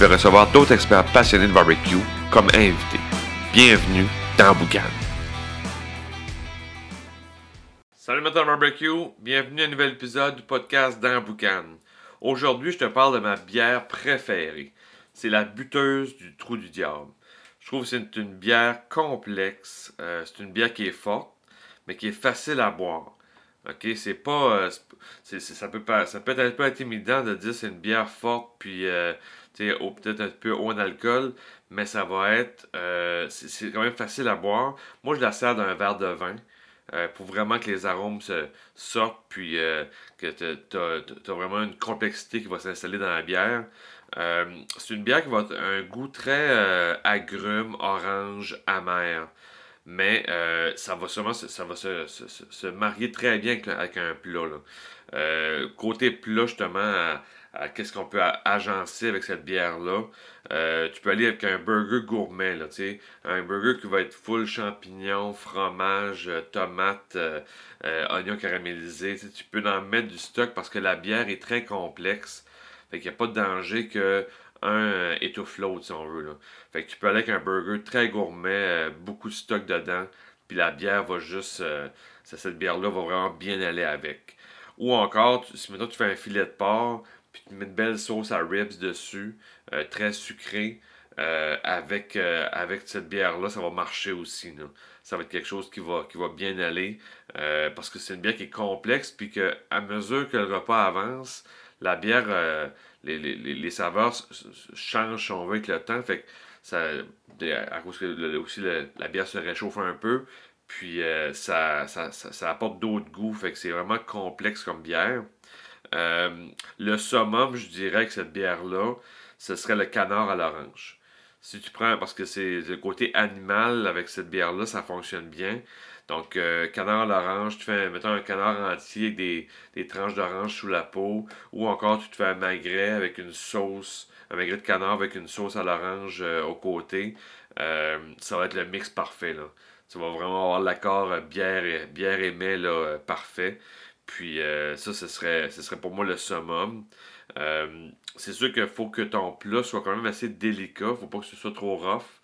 vais recevoir d'autres experts passionnés de barbecue comme invités. Bienvenue dans Boucan. Salut Matin Barbecue, bienvenue à un nouvel épisode du podcast dans Boucan. Aujourd'hui, je te parle de ma bière préférée. C'est la buteuse du trou du diable. Je trouve que c'est une bière complexe. Euh, c'est une bière qui est forte, mais qui est facile à boire. OK, c'est pas. euh, ça, peut pas ça peut être un peu intimidant de dire c'est une bière forte, puis euh, peut-être un peu haut en alcool, mais ça va être. euh, c'est quand même facile à boire. Moi, je la sers dans un verre de vin. pour vraiment que les arômes se sortent, puis que tu as, vraiment une complexité qui va s'installer dans la bière. C'est une bière qui va avoir un goût très agrume, orange, amer. Mais euh, ça va sûrement se, marier très bien avec, un plat. Euh, côté plat, justement, qu'est-ce qu'on peut agencer avec cette bière-là. Euh, tu peux aller avec un burger gourmet. Un burger qui va être full champignons, fromage, tomates, oignons caramélisés. Tu peux en mettre du stock parce que la bière est très complexe. Fait qu'il n'y a pas de danger que un euh, étouffe l'autre, si on veut. Là. Fait que tu peux aller avec un burger très gourmet, euh, beaucoup de stock dedans, puis la bière va juste. euh, cette bière-là va vraiment bien aller avec. Ou encore, si maintenant tu fais un filet de porc, puis tu mets une belle sauce à ribs dessus, très sucrée, avec, cette bière-là, ça va marcher aussi. Ça va être quelque chose qui va, qui va bien aller, parce que c'est une bière qui est complexe, puis que à mesure que le repas avance, la bière, euh, les, saveurs changent, on veut, avec le temps. Fait à cause que la bière se réchauffe un peu, puis euh, ça apporte d'autres goûts. Fait que c'est vraiment complexe comme bière. Euh, le summum, je dirais que cette bière-là, ce serait le canard à l'orange. Si tu prends, parce que c'est le côté animal avec cette bière-là, ça fonctionne bien. Donc, euh, canard à l'orange, tu fais, mettons, un canard entier avec des, des tranches d'orange sous la peau, ou encore tu te fais un magret avec une sauce, un magret de canard avec une sauce à l'orange euh, au côté. Euh, ça va être le mix parfait, là. Tu vas vraiment avoir l'accord bière et, bière et mets, là, parfait. Puis ça, ce serait, ce serait pour moi le summum. C'est sûr qu'il faut que ton plat soit quand même assez délicat. faut pas que ce soit trop rough.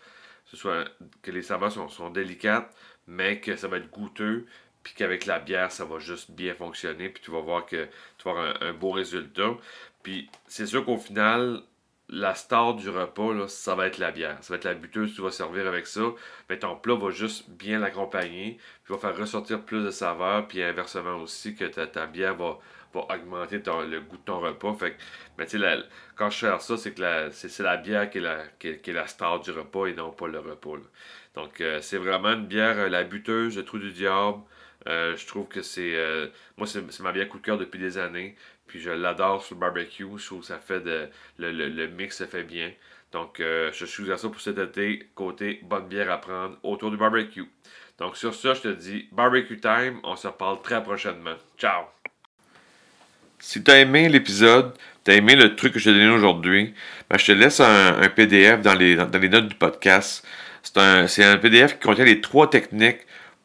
Que, les saveurs sont, sont délicates, mais que ça va être goûteux. Puis qu'avec la bière, ça va juste bien fonctionner. Puis tu vas voir que tu vas avoir un beau résultat. Puis c'est sûr qu'au final, la star du repas, ça va être la bière. Ça va être la buteuse tu vas servir avec ça. Mais ton plat va juste bien l'accompagner. Puis va faire ressortir plus de saveurs. Puis inversement aussi, que ta, ta bière va, augmenter le goût de ton repas. Mais tu sais, quand je sers ça, c'est que la, c'est, la bière qui est la, star du repas et non pas le repas. Donc, euh, c'est vraiment une bière, euh, la buteuse, le trou du diable. Euh, je trouve que c'est. euh, moi, c'est, ma bière coup de cœur depuis des années. Puis je l'adore sur le barbecue. Je trouve que ça fait de. Le, le, le mix se fait bien. Donc, euh, je suis à ça pour cet été. Côté bonne bière à prendre autour du barbecue. Donc, sur ça, je te dis barbecue time. On se reparle très prochainement. Ciao! Si tu as aimé l'épisode, tu as aimé le truc que je t'ai donné aujourd'hui, ben, je te laisse un, PDF dans les, dans, les notes du podcast. C'est un, c'est un PDF qui contient les trois techniques